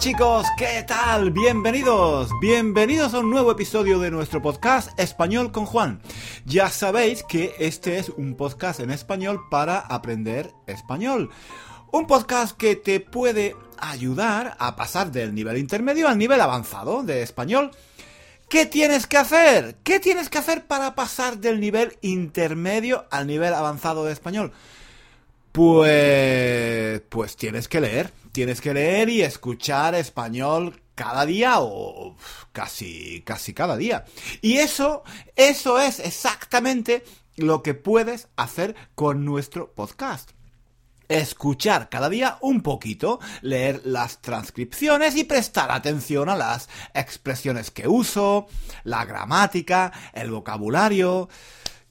chicos, ¿qué tal? Bienvenidos, bienvenidos a un nuevo episodio de nuestro podcast Español con Juan. Ya sabéis que este es un podcast en español para aprender español. Un podcast que te puede ayudar a pasar del nivel intermedio al nivel avanzado de español. ¿Qué tienes que hacer? ¿Qué tienes que hacer para pasar del nivel intermedio al nivel avanzado de español? Pues, pues tienes que leer, tienes que leer y escuchar español cada día o casi, casi cada día. Y eso, eso es exactamente lo que puedes hacer con nuestro podcast. Escuchar cada día un poquito, leer las transcripciones y prestar atención a las expresiones que uso, la gramática, el vocabulario,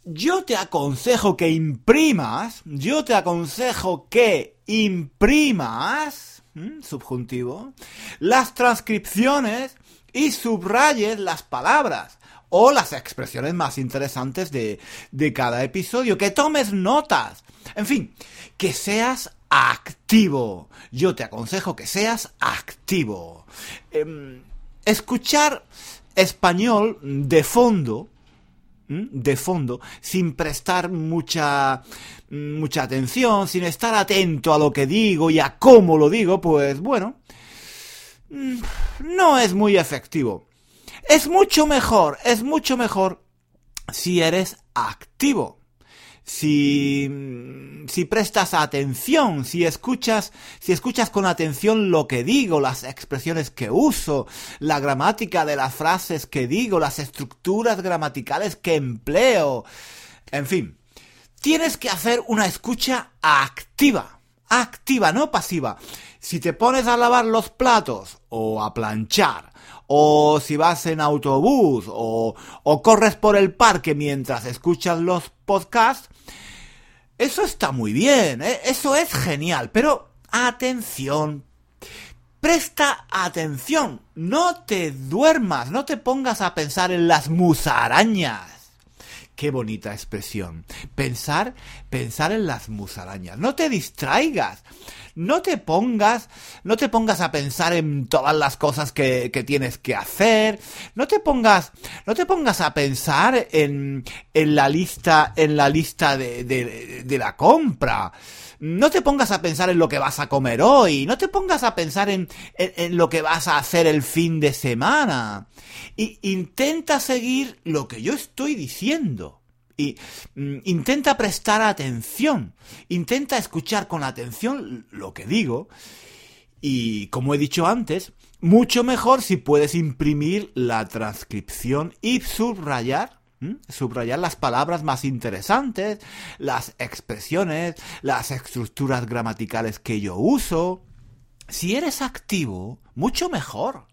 yo te aconsejo que imprimas, yo te aconsejo que imprimas, subjuntivo, las transcripciones y subrayes las palabras o las expresiones más interesantes de, de cada episodio, que tomes notas, en fin, que seas activo. Yo te aconsejo que seas activo. Em, escuchar español de fondo, de fondo, sin prestar mucha, mucha atención, sin estar atento a lo que digo y a cómo lo digo, pues bueno, mm, no es muy efectivo. Es mucho mejor, es mucho mejor si eres activo si, si prestas atención, si escuchas, si escuchas con atención lo que digo, las expresiones que uso, la gramática de las frases que digo, las estructuras gramaticales que empleo, en fin, tienes que hacer una escucha activa, activa, no pasiva. Si te pones a lavar los platos o a planchar o si vas en autobús o, o corres por el parque mientras escuchas los podcasts, eso está muy bien, ¿eh? eso es genial, pero atención, presta atención, no te duermas, no te pongas a pensar en las musarañas. Qué bonita expresión. Pensar, pensar en las musarañas. No te distraigas. No te pongas, no te pongas a pensar en todas las cosas que, que tienes que hacer. No te pongas, no te pongas a pensar en, en la lista, en la lista de, de, de la compra. No te pongas a pensar en lo que vas a comer hoy. No te pongas a pensar en, en, lo que vas a hacer el fin de semana. Y intenta seguir lo que yo estoy diciendo. Y mm, intenta prestar atención. Intenta escuchar con atención lo que digo. Y como he dicho antes, mucho mejor si puedes imprimir la transcripción y subrayar Subrayar las palabras más interesantes, las expresiones, las estructuras gramaticales que yo uso. Si eres activo, mucho mejor.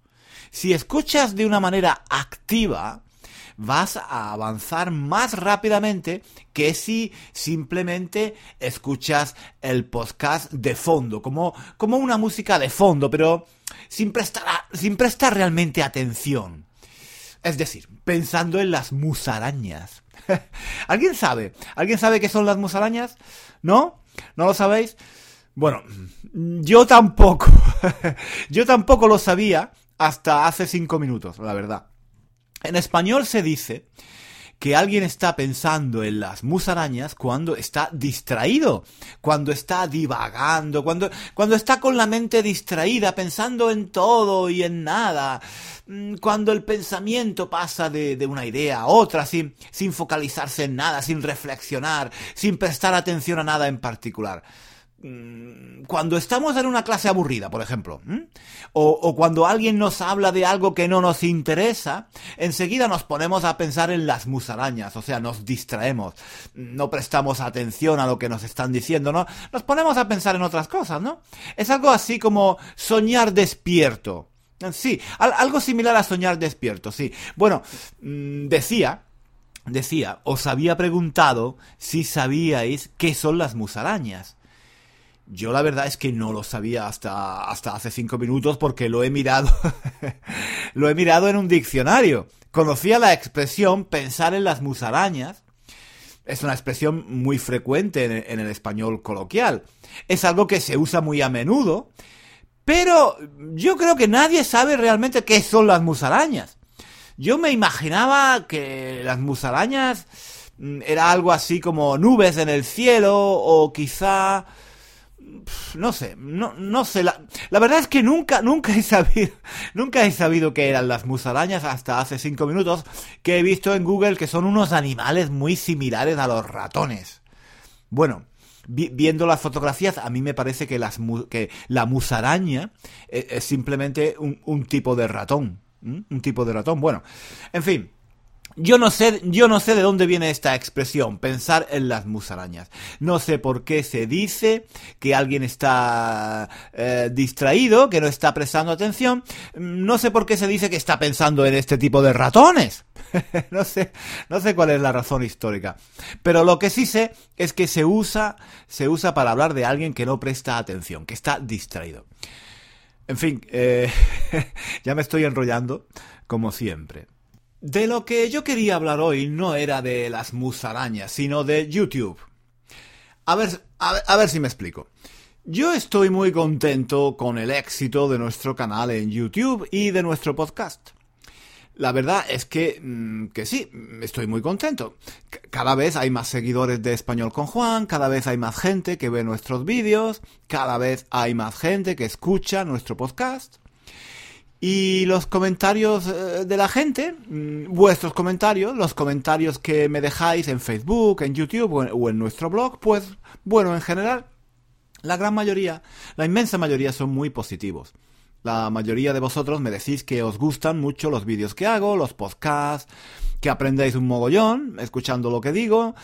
Si escuchas de una manera activa, vas a avanzar más rápidamente que si simplemente escuchas el podcast de fondo, como, como una música de fondo, pero sin prestar, sin prestar realmente atención. Es decir, pensando en las musarañas. ¿Alguien sabe? ¿Alguien sabe qué son las musarañas? ¿No? ¿No lo sabéis? Bueno, yo tampoco. yo tampoco lo sabía hasta hace cinco minutos, la verdad. En español se dice que alguien está pensando en las musarañas cuando está distraído, cuando está divagando, cuando, cuando está con la mente distraída, pensando en todo y en nada, mm, cuando el pensamiento pasa de, de una idea a otra sin, sin focalizarse en nada, sin reflexionar, sin prestar atención a nada en particular. Mm, cuando estamos en una clase aburrida, por ejemplo, o, cuando alguien nos habla de algo que no nos interesa, enseguida nos ponemos a pensar en las musarañas, o sea, nos distraemos, no prestamos atención a lo que nos están diciendo, ¿no? Nos ponemos a pensar en otras cosas, ¿no? Es algo así como soñar despierto. Sí, algo similar a soñar despierto, sí. Bueno, mm, decía decía, os había preguntado si sabíais qué son las musarañas. Yo la verdad es que no lo sabía hasta, hasta hace cinco minutos porque lo he mirado, lo he mirado en un diccionario. Conocía la expresión pensar en las musarañas. Es una expresión muy frecuente en, en el español coloquial. Es algo que se usa muy a menudo, Pero yo creo que nadie sabe realmente qué son las musarañas. Yo me imaginaba que las musarañas mm, era algo así como nubes en el cielo o quizá no sé, no, no sé. La, la, verdad es que nunca, nunca he sabido, nunca he sabido qué eran las musarañas hasta hace cinco minutos que he visto en Google que son unos animales muy similares a los ratones. Bueno, viendo las fotografías, a mí me parece que, las, que la musaraña es, es simplemente un, un, tipo de ratón. Un tipo de ratón. Bueno, en fin. Yo no sé, yo no sé de dónde viene esta expresión, pensar en las musarañas. No sé por qué se dice que alguien está eh, distraído, que no está prestando atención. No sé por qué se dice que está pensando en este tipo de ratones. no sé, no sé cuál es la razón histórica. Pero lo que sí sé es que se usa, se usa para hablar de alguien que no presta atención, que está distraído. En fin, eh, ya me estoy enrollando, como siempre. De lo que yo quería hablar hoy no era de las musarañas, sino de YouTube. A ver, a ver, si me explico. Yo estoy muy contento con el éxito de nuestro canal en YouTube y de nuestro podcast. La verdad es que, mm, que sí, estoy muy contento. Cada vez hay más seguidores de Español con Juan, cada vez hay más gente que ve nuestros vídeos, cada vez hay más gente que escucha nuestro podcast. Y los comentarios eh, de la gente, mm, vuestros comentarios, los comentarios que me dejáis en Facebook, en YouTube o en, nuestro blog, pues bueno, en general, la gran mayoría, la inmensa mayoría son muy positivos. La mayoría de vosotros me decís que os gustan mucho los vídeos que hago, los podcasts, que aprendéis un mogollón escuchando lo que digo.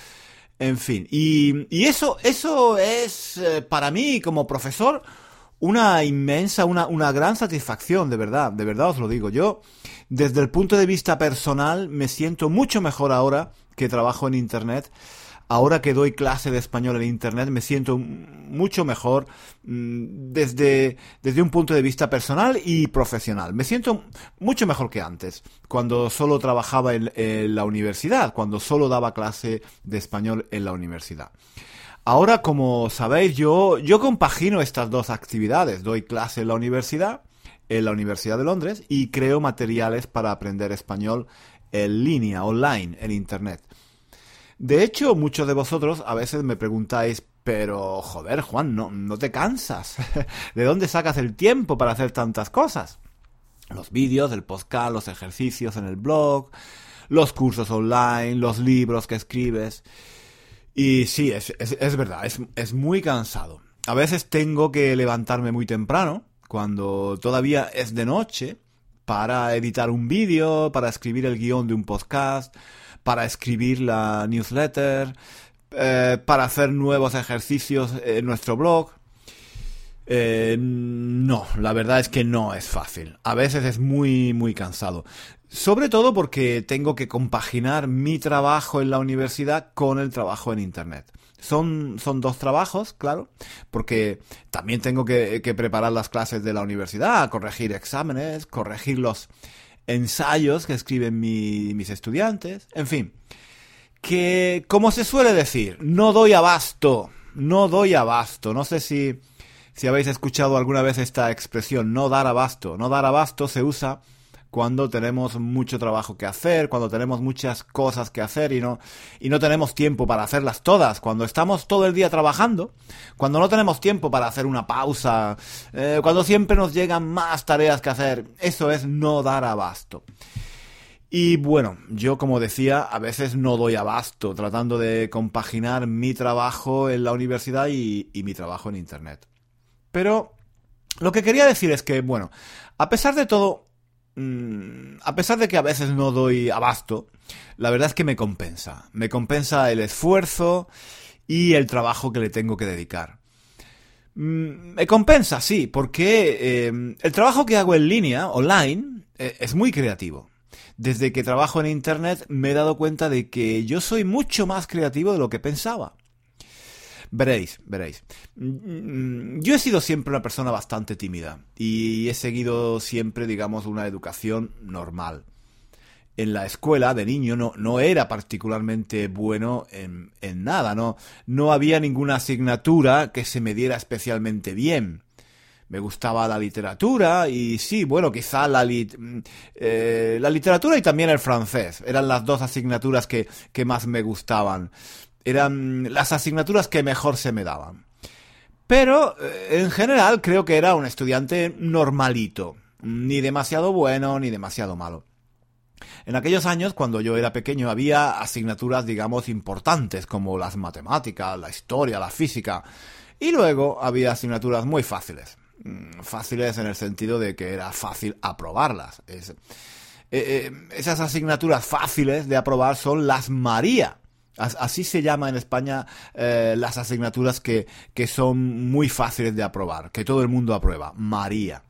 En fin, y, y eso, eso es eh, para mí como profesor una inmensa, una, una gran satisfacción, de verdad, de verdad os lo digo. Yo, desde el punto de vista personal, me siento mucho mejor ahora que trabajo en Internet. Ahora que doy clase de español en Internet, me siento mucho mejor mm, desde, desde un punto de vista personal y profesional. Me siento mucho mejor que antes, cuando solo trabajaba en la universidad, cuando solo daba clase de español en la universidad. Ahora, como sabéis, yo, yo compagino estas dos actividades. Doy clase en la universidad, en la Universidad de Londres, y creo materiales para aprender español en línea, online, en Internet. De hecho, muchos de vosotros a veces me preguntáis, pero joder, Juan, no, no te cansas. ¿De dónde sacas el tiempo para hacer tantas cosas? Los vídeos, el podcast, los ejercicios en el blog, los cursos online, los libros que escribes. Y sí, es, es, verdad, es, es muy cansado. A veces tengo que levantarme muy temprano, cuando todavía es de noche, para editar un vídeo, para escribir el guion de un podcast, para escribir la newsletter, eh, para hacer nuevos ejercicios en nuestro blog. Eh, no, la verdad es que no es fácil. A veces es muy, muy cansado. Sobre todo porque tengo que compaginar mi trabajo en la universidad con el trabajo en Internet. Son, son dos trabajos, claro, porque también tengo que, preparar las clases de la universidad, corregir exámenes, corregir los ensayos que escriben mis estudiantes, en fin. Que, como se suele decir, no doy abasto, no doy abasto. No sé si, si habéis escuchado alguna vez esta expresión, no dar abasto. No dar abasto se usa cuando tenemos mucho trabajo que hacer, cuando tenemos muchas cosas que hacer y no, y no tenemos tiempo para hacerlas todas, cuando estamos todo el día trabajando, cuando no tenemos tiempo para hacer una pausa, eh, cuando siempre nos llegan más tareas que hacer, eso es no dar abasto. Y bueno, yo como decía, a veces no doy abasto tratando de compaginar mi trabajo en la universidad y, y mi trabajo en Internet. Pero lo que quería decir es que, bueno, a pesar de todo, Mm, a pesar de que a veces no doy abasto, la verdad es que me compensa. Me compensa el esfuerzo y el trabajo que le tengo que dedicar. Mm, me compensa, sí, porque em, el trabajo que hago en línea, online, e, es muy creativo. Desde que trabajo en Internet me he dado cuenta de que yo soy mucho más creativo de lo que pensaba. Veréis, veréis. Mm, yo he sido siempre una persona bastante tímida y he seguido siempre, digamos, una educación normal. En la escuela de niño no, no era particularmente bueno en, en nada, no, no había ninguna asignatura que se me diera especialmente bien. me gustaba la literatura y sí, bueno, quizá la, mm, eh, la literatura y también el francés. Eran las dos asignaturas que, que más me gustaban. Eran las asignaturas que mejor se me daban. Pero, eh, en general, creo que era un estudiante normalito. Ni demasiado bueno ni demasiado malo. En aquellos años, cuando yo era pequeño, había asignaturas, digamos, importantes, como las matemáticas, la historia, la física. Y luego había asignaturas muy fáciles. Mm, fáciles en el sentido de que era fácil aprobarlas. Eh, eh, esas asignaturas fáciles de aprobar son las María. Así se llama en España eh, las asignaturas que, que son muy fáciles de aprobar, que todo el mundo aprueba. María.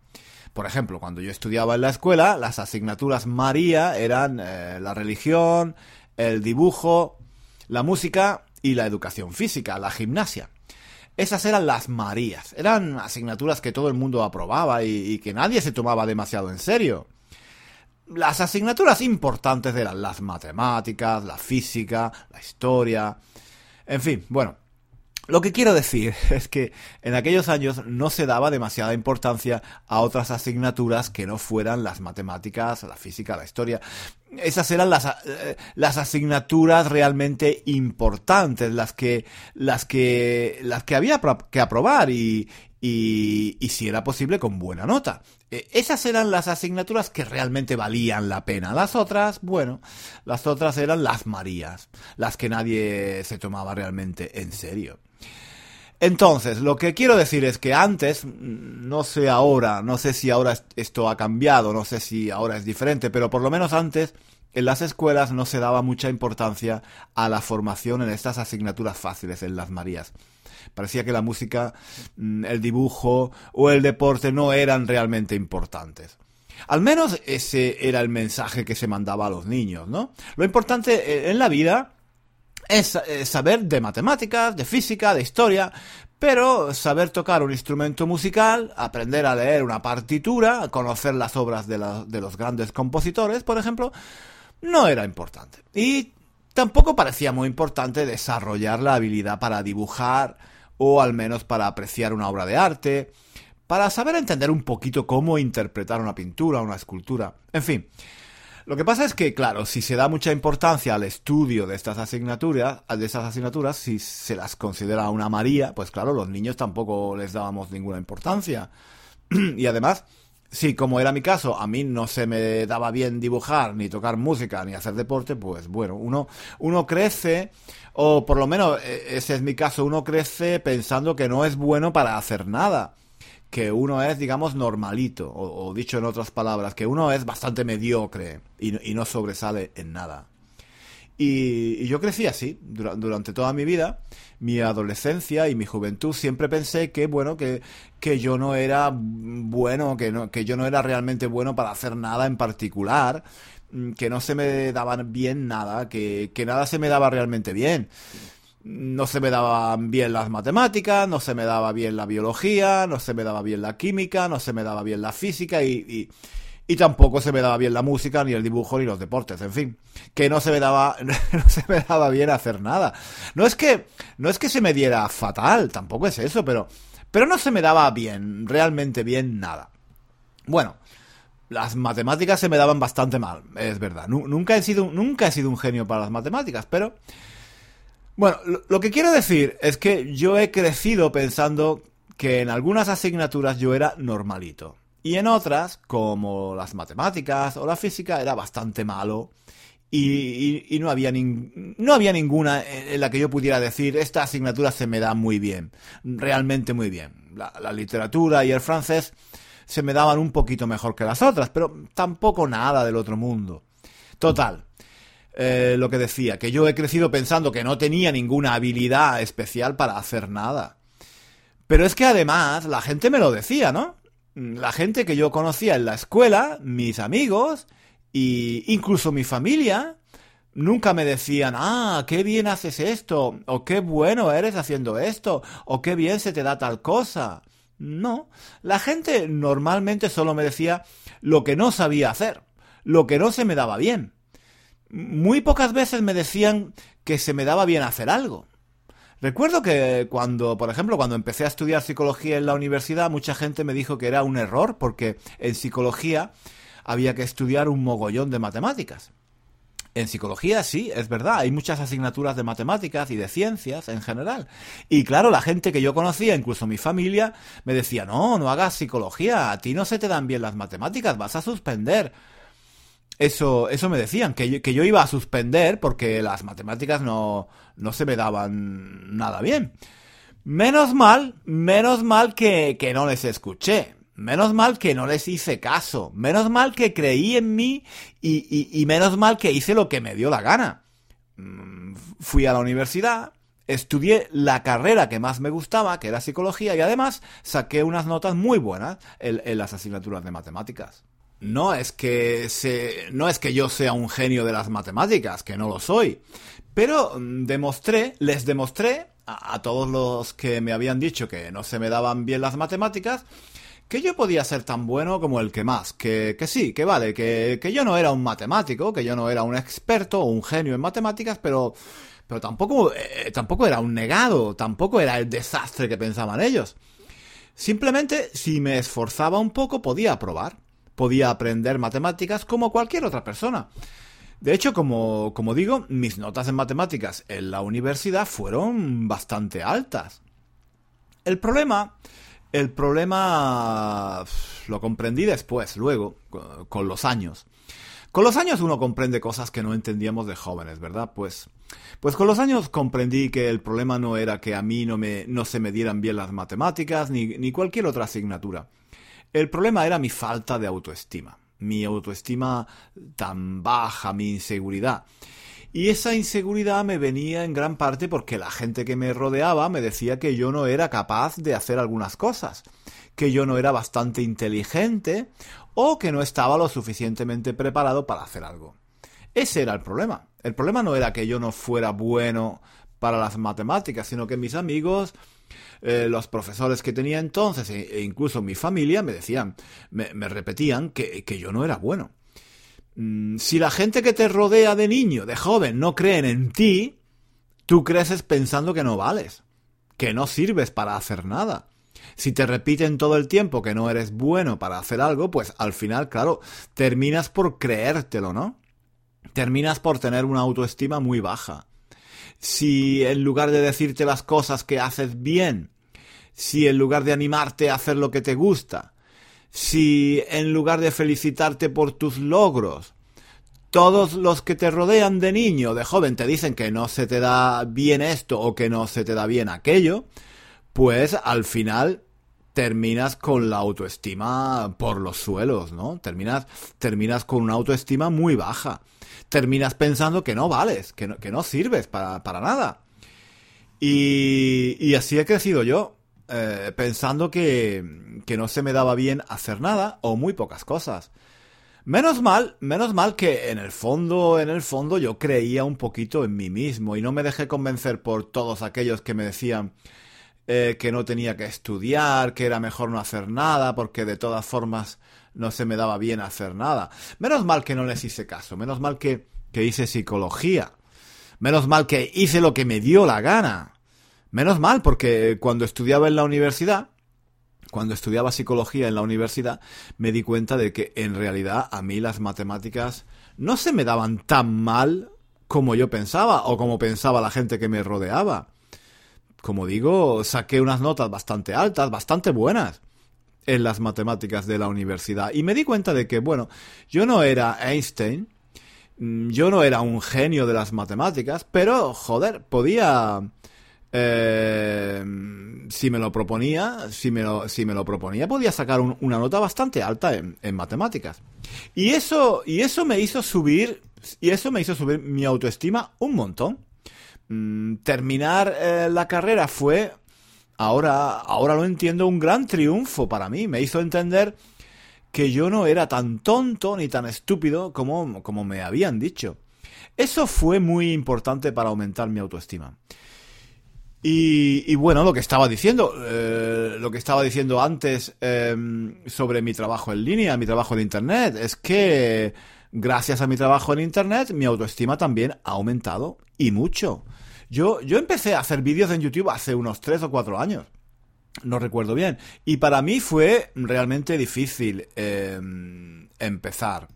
Por ejemplo, cuando yo estudiaba en la escuela, las asignaturas María eran la religión, el dibujo, la música y la educación física, la gimnasia. Esas eran las Marías. Eran asignaturas que todo el mundo aprobaba y, que nadie se tomaba demasiado en serio. Las asignaturas importantes eran las matemáticas, la física, la historia. En fin, bueno, lo que quiero decir es que en aquellos años no se daba demasiada importancia a otras asignaturas que no fueran las matemáticas, la física, la historia. Esas eran las, eh, las asignaturas realmente importantes, las que, las que, las que había que aprobar y, y, si era posible con buena nota. E, esas eran las asignaturas que realmente valían la pena. Las otras, bueno, las otras eran las Marías, las que nadie se tomaba realmente en serio. Entonces, lo que quiero decir es que antes, no sé ahora, no sé si ahora esto ha cambiado, no sé si ahora es diferente, pero por lo menos antes en las escuelas no se daba mucha importancia a la formación en estas asignaturas fáciles en las Marías. Parecía que la música, mm, el dibujo o el deporte no eran realmente importantes. Al menos ese era el mensaje que se mandaba a los niños, ¿no? Lo importante eh, en la vida es eh, saber de matemáticas, de física, de historia, pero saber tocar un instrumento musical, aprender a leer una partitura, conocer las obras de, de los grandes compositores, por ejemplo, no era importante. Y tampoco parecía muy importante desarrollar la habilidad para dibujar o al menos para apreciar una obra de arte, para saber entender un poquito cómo interpretar una pintura, una escultura, en fin. Lo que pasa es que, claro, si se da mucha importancia al estudio de estas asignaturas, de estas asignaturas, si se las considera una María, pues claro, los niños tampoco les dábamos ninguna importancia. y además, si como era mi caso, a mí no se me daba bien dibujar, ni tocar música, ni hacer deporte, pues bueno, uno, uno crece, o por lo menos e, ese es mi caso, uno crece pensando que no es bueno para hacer nada que uno es, digamos, normalito, o, dicho en otras palabras, que uno es bastante mediocre y, no sobresale en nada. Y, yo crecí así durante toda mi vida, mi adolescencia y mi juventud. Siempre pensé que, bueno, que, que yo no era bueno, que, no, que yo no era realmente bueno para hacer nada en particular, mm, que no se me daban bien nada, que, que nada se me daba realmente bien no se me daban bien las matemáticas, no se me daba bien la biología, no se me daba bien la química, no se me daba bien la física y, y, tampoco se me daba bien la música, ni el dibujo, ni los deportes, en fin, que no se me daba, no se me daba bien hacer nada. No es que, no es que se me diera fatal, tampoco es eso, pero, pero no se me daba bien, realmente bien nada. Bueno, las matemáticas se me daban bastante mal, es verdad. Nunca he sido, nunca he sido un genio para las matemáticas, pero bueno, lo que quiero decir es que yo he crecido pensando que en algunas asignaturas yo era normalito. Y en otras, como las matemáticas o la física, era bastante malo. Y, no, había ninguna en la que yo pudiera decir, esta asignatura se me da muy bien, realmente muy bien. la literatura y el francés se me daban un poquito mejor que las otras, pero tampoco nada del otro mundo. Total, eh, lo que decía, que yo he crecido pensando que no tenía ninguna habilidad especial para hacer nada. Pero es que además la gente me lo decía, ¿no? La gente que yo conocía en la escuela, mis amigos e incluso mi familia, nunca me decían, ah, qué bien haces esto, o qué bueno eres haciendo esto, o qué bien se te da tal cosa. No, la gente normalmente solo me decía lo que no sabía hacer, lo que no se me daba bien muy pocas veces me decían que se me daba bien hacer algo. Recuerdo que cuando, por ejemplo, cuando empecé a estudiar psicología en la universidad, mucha gente me dijo que era un error porque en psicología había que estudiar un mogollón de matemáticas. En psicología sí, es verdad, hay muchas asignaturas de matemáticas y de ciencias en general. Y claro, la gente que yo conocía, incluso mi familia, me decía, no, no hagas psicología, a ti no se te dan bien las matemáticas, vas a suspender. Eso, eso me decían, que yo, que yo iba a suspender porque las matemáticas no, no se me daban nada bien. Menos mal, menos mal que, que no les escuché. Menos mal que no les hice caso. Menos mal que creí en mí y, menos mal que hice lo que me dio la gana. Mm, fui a la universidad, estudié la carrera que más me gustaba, que era psicología, y además saqué unas notas muy buenas en, las asignaturas de matemáticas. No es que se, no es que yo sea un genio de las matemáticas, que no lo soy, pero demostré, les demostré a, todos los que me habían dicho que no se me daban bien las matemáticas, que yo podía ser tan bueno como el que más, que, que sí, que vale, que, que, yo no era un matemático, que yo no era un experto o un genio en matemáticas, pero, pero tampoco, eh, tampoco era un negado, tampoco era el desastre que pensaban ellos. Simplemente, si me esforzaba un poco, podía probar, podía aprender matemáticas como cualquier otra persona. De hecho, como, como digo, mis notas en matemáticas en la universidad fueron bastante altas. El problema el problema lo comprendí después, luego, con los años. Con los años uno comprende cosas que no entendíamos de jóvenes, ¿verdad? Pues, pues con los años comprendí que el problema no era que a mí no, me, no se me dieran bien las matemáticas ni, ni cualquier otra asignatura. El problema era mi falta de autoestima, mi autoestima tan baja, mi inseguridad. Y esa inseguridad me venía en gran parte porque la gente que me rodeaba me decía que yo no era capaz de hacer algunas cosas, que yo no era bastante inteligente o que no estaba lo suficientemente preparado para hacer algo. Ese era el problema. El problema no era que yo no fuera bueno para las matemáticas, sino que mis amigos, eh, los profesores que tenía entonces e, e, incluso mi familia me decían, me, repetían que yo no era bueno. Mm, si la gente que te rodea de niño, de joven, no creen en ti, tú creces pensando que no vales, que no sirves para hacer nada. Si te repiten todo el tiempo que no eres bueno para hacer algo, pues al final, claro, terminas por creértelo, ¿no? Terminas por tener una autoestima muy baja. Si en lugar de decirte las cosas que haces bien, si en lugar de animarte a hacer lo que te gusta, si en lugar de felicitarte por tus logros, todos los que te rodean de niño, de joven, te dicen que no se te da bien esto o que no se te da bien aquello, pues al final terminas con la autoestima por los suelos, ¿no? Terminas, terminas con una autoestima muy baja. Terminas pensando que no vales, que no, que no sirves para, para nada. Y, y así he crecido yo. Eh, pensando que, que no se me daba bien hacer nada o muy pocas cosas. Menos mal, menos mal que en el fondo, en el fondo yo creía un poquito en mí mismo y no me dejé convencer por todos aquellos que me decían eh, que no tenía que estudiar, que era mejor no hacer nada, porque de todas formas no se me daba bien hacer nada. Menos mal que no les hice caso, menos mal que, que hice psicología, menos mal que hice lo que me dio la gana. Menos mal, porque cuando estudiaba en la universidad, cuando estudiaba psicología en la universidad, me di cuenta de que en realidad a mí las matemáticas no se me daban tan mal como yo pensaba o como pensaba la gente que me rodeaba. Como digo, saqué unas notas bastante altas, bastante buenas en las matemáticas de la universidad y me di cuenta de que, bueno, yo no era Einstein, mm, yo no era un genio de las matemáticas, pero, joder, podía eh, si me lo proponía, si me lo, si me lo proponía, podía sacar una nota bastante alta en, matemáticas. Y eso, y eso me hizo subir, y eso me hizo subir mi autoestima un montón. Mm, terminar eh, la carrera fue, ahora, ahora lo entiendo, un gran triunfo para mí. Me hizo entender que yo no era tan tonto ni tan estúpido como, como me habían dicho. Eso fue muy importante para aumentar mi autoestima. Y, bueno, lo que estaba diciendo, eh, lo que estaba diciendo antes em, sobre mi trabajo en línea, mi trabajo en Internet, es que gracias a mi trabajo en Internet mi autoestima también ha aumentado y mucho. Yo, yo empecé a hacer vídeos en YouTube hace unos 3 o 4 años. No recuerdo bien. Y para mí fue realmente difícil eh, empezar.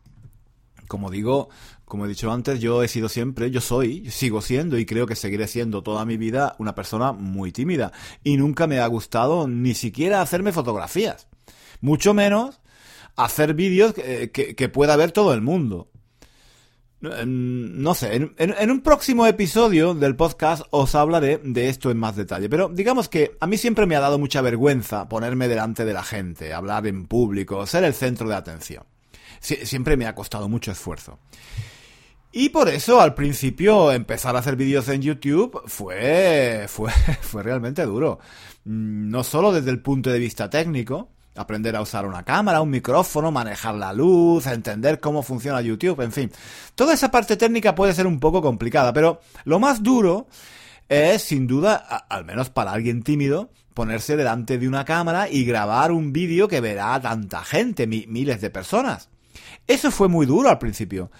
Como digo, como he dicho antes, yo he sido siempre, yo soy, sigo siendo y creo que seguiré siendo toda mi vida una persona muy tímida. Y nunca me ha gustado ni siquiera hacerme fotografías. Mucho menos hacer vídeos que, pueda ver todo el mundo. No sé, en, un próximo episodio del podcast os hablaré de esto en más detalle, pero digamos que a mí siempre me ha dado mucha vergüenza ponerme delante de la gente, hablar en público, ser el centro de atención. siempre me ha costado mucho esfuerzo. Y por eso al principio empezar a hacer vídeos en YouTube fue, fue, fue realmente duro. Mm, no solo desde el punto de vista técnico, aprender a usar una cámara, un micrófono, manejar la luz, entender cómo funciona YouTube, en fin. Toda esa parte técnica puede ser un poco complicada, pero lo más duro es, sin duda, al menos para alguien tímido, ponerse delante de una cámara y grabar un vídeo que verá tanta gente, miles de personas. Eso fue muy duro al principio.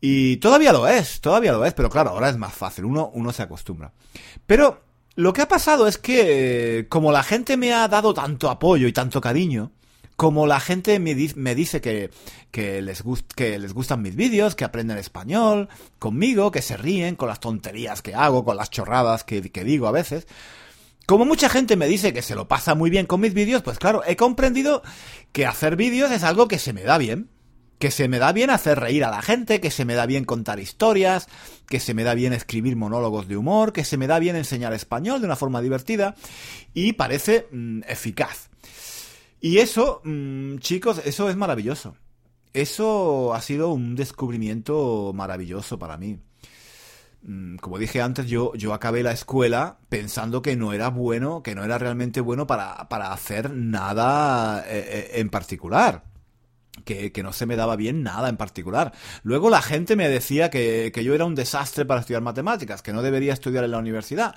Y todavía lo es, todavía lo es, pero claro, ahora es más fácil, uno, uno se acostumbra. Pero lo que ha pasado es que, como la gente me ha dado tanto apoyo y tanto cariño, como la gente me, dice que, que, les que les gustan mis vídeos, que aprenden español conmigo, que se ríen con las tonterías que hago, con las chorradas que, que digo a veces, como mucha gente me dice que se lo pasa muy bien con mis vídeos, pues claro, he comprendido que hacer vídeos es algo que se me da bien que se me da bien hacer reír a la gente, que se me da bien contar historias, que se me da bien escribir monólogos de humor, que se me da bien enseñar español de una forma divertida y parece mm, eficaz. Y eso, mm, chicos, eso es maravilloso. Eso ha sido un descubrimiento maravilloso para mí. Mm, como dije antes, yo, yo acabé la escuela pensando que no era bueno, que no era realmente bueno para, para hacer nada eh, eh, en particular que, no se me daba bien nada en particular. Luego la gente me decía que, yo era un desastre para estudiar matemáticas, que no debería estudiar en la universidad.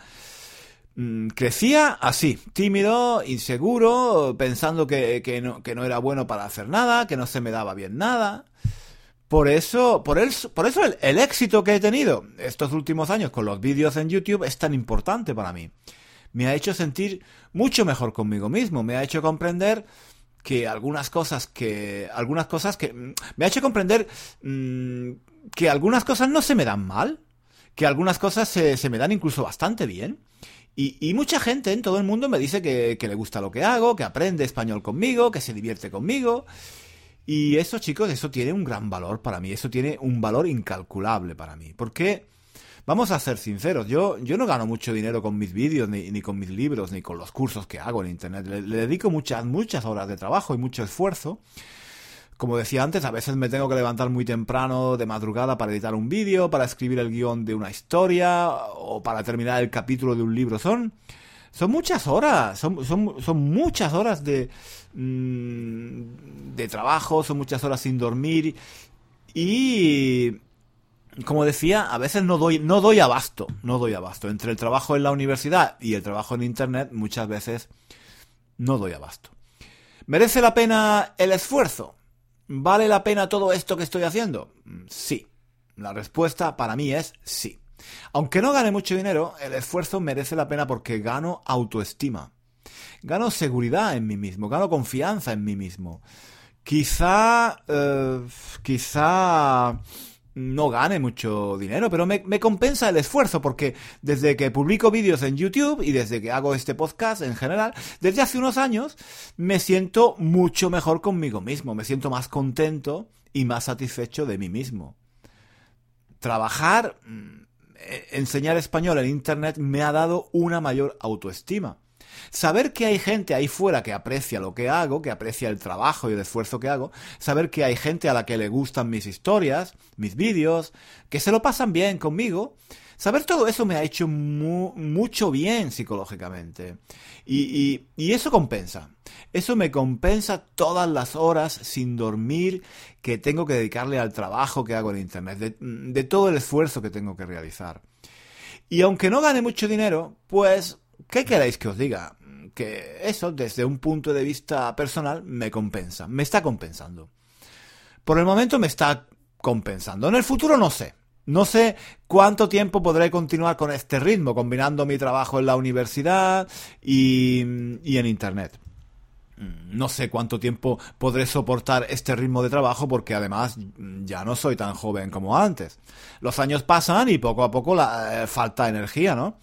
Mm, crecía así, tímido, inseguro, pensando que, no, que no era bueno para hacer nada, que no se me daba bien nada. Por eso, por, por eso el, el, éxito que he tenido estos últimos años con los vídeos en YouTube es tan importante para mí. Me ha hecho sentir mucho mejor conmigo mismo, me ha hecho comprender que algunas cosas que algunas cosas que mm, me ha hecho comprender mm, que algunas cosas no se me dan mal que algunas cosas se, se me dan incluso bastante bien. Y, y, mucha gente en todo el mundo me dice que, que le gusta lo que hago que aprende español conmigo que se divierte conmigo. Y eso chicos eso tiene un gran valor para mí eso tiene un valor incalculable para mí. Porque vamos a ser sinceros, yo, yo no gano mucho dinero con mis vídeos, ni, ni con mis libros, ni con los cursos que hago en Internet. Le, dedico muchas, muchas horas de trabajo y mucho esfuerzo. Como decía antes, a veces me tengo que levantar muy temprano de madrugada para editar un vídeo, para escribir el guion de una historia o para terminar el capítulo de un libro. Son, son muchas horas, son, son, son muchas horas de, mm, de trabajo, son muchas horas sin dormir y como decía, a veces no doy, no doy abasto, no doy abasto. Entre el trabajo en la universidad y el trabajo en Internet, muchas veces no doy abasto. ¿Merece la pena el esfuerzo? ¿Vale la pena todo esto que estoy haciendo? Sí. La respuesta para mí es sí. Aunque no gane mucho dinero, el esfuerzo merece la pena porque gano autoestima. Gano seguridad en mí mismo, gano confianza en mí mismo. Quizá... Eh, quizá no gane mucho dinero, pero me, compensa el esfuerzo porque desde que publico vídeos en YouTube y desde que hago este podcast en general, desde hace unos años me siento mucho mejor conmigo mismo, me siento más contento y más satisfecho de mí mismo. Trabajar, mm, e, enseñar español en Internet me ha dado una mayor autoestima. Saber que hay gente ahí fuera que aprecia lo que hago, que aprecia el trabajo y el esfuerzo que hago, saber que hay gente a la que le gustan mis historias, mis vídeos, que se lo pasan bien conmigo, saber todo eso me ha hecho mucho bien psicológicamente. Y, eso compensa. Eso me compensa todas las horas sin dormir que tengo que dedicarle al trabajo que hago en Internet, de todo el esfuerzo que tengo que realizar. Y aunque no gane mucho dinero, pues ¿Qué queréis que os diga? Que eso, desde un punto de vista personal, me compensa, me está compensando. Por el momento me está compensando. En el futuro no sé. No sé cuánto tiempo podré continuar con este ritmo, combinando mi trabajo en la universidad y, y en Internet. No sé cuánto tiempo podré soportar este ritmo de trabajo porque además ya no soy tan joven como antes. Los años pasan y poco a poco la, eh, falta energía, ¿no?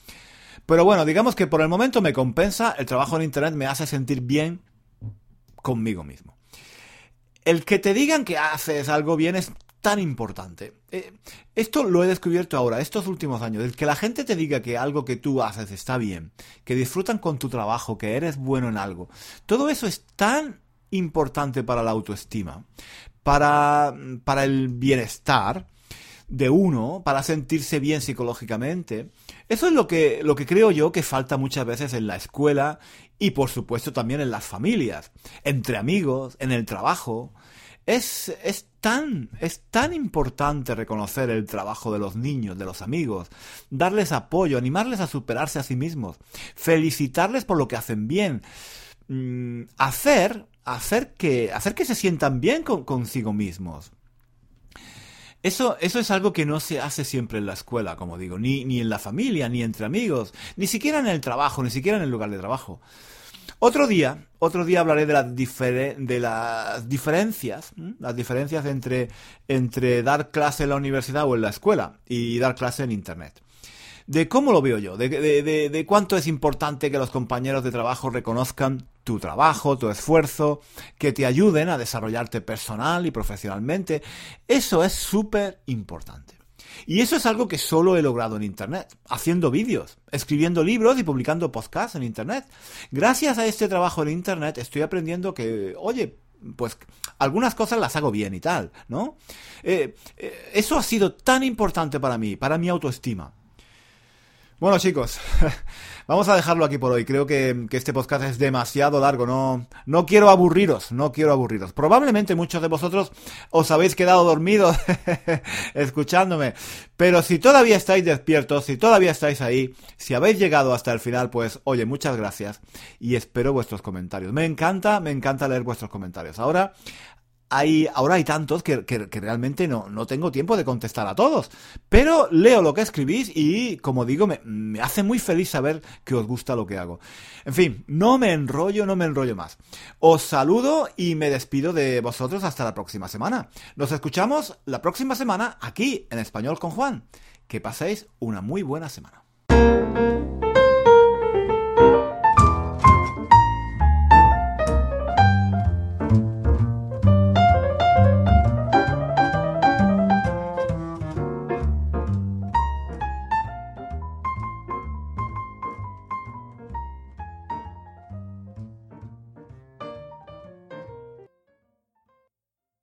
Pero bueno, digamos que por el momento me compensa, el trabajo en Internet me hace sentir bien conmigo mismo. El que te digan que haces algo bien es tan importante. Eh, esto lo he descubierto ahora, estos últimos años. El que la gente te diga que algo que tú haces está bien, que disfrutan con tu trabajo, que eres bueno en algo. Todo eso es tan importante para la autoestima, para, para el bienestar de uno, para sentirse bien psicológicamente. Eso es lo que, lo que creo yo que falta muchas veces en la escuela y por supuesto también en las familias, entre amigos, en el trabajo. Es, es, tan, es tan importante reconocer el trabajo de los niños, de los amigos, darles apoyo, animarles a superarse a sí mismos, felicitarles por lo que hacen bien, mm, hacer, hacer que, hacer que se sientan bien con, consigo mismos. Eso, eso es algo que no se hace siempre en la escuela, como digo, ni, ni en la familia, ni entre amigos, ni siquiera en el trabajo, ni siquiera en el lugar de trabajo. Otro día, otro día hablaré de, las de las diferencias, las diferencias entre, entre dar clase en la universidad o en la escuela y dar clase en Internet. De cómo lo veo yo, de, de, de cuánto es importante que los compañeros de trabajo reconozcan tu trabajo, tu esfuerzo, que te ayuden a desarrollarte personal y profesionalmente. Eso es súper importante. Y eso es algo que solo he logrado en Internet, haciendo vídeos, escribiendo libros y publicando podcasts en Internet. Gracias a este trabajo en Internet estoy aprendiendo que, oye, pues algunas cosas las hago bien y tal, ¿no? Eh, eh, eso ha sido tan importante para mí, para mi autoestima. Bueno chicos, vamos a dejarlo aquí por hoy. Creo que, este podcast es demasiado largo. No, no quiero aburriros, no quiero aburriros. Probablemente muchos de vosotros os habéis quedado dormidos escuchándome. Pero si todavía estáis despiertos, si todavía estáis ahí, si habéis llegado hasta el final, pues oye, muchas gracias y espero vuestros comentarios. Me encanta, me encanta leer vuestros comentarios. Ahora ahora hay tantos que, realmente no, no, tengo tiempo de contestar a todos. Pero leo lo que escribís y, como digo, me, me, hace muy feliz saber que os gusta lo que hago. En fin, no me enrollo, no me enrollo más. Os saludo y me despido de vosotros hasta la próxima semana. Nos escuchamos la próxima semana aquí en Español con Juan. Que paséis una muy buena semana.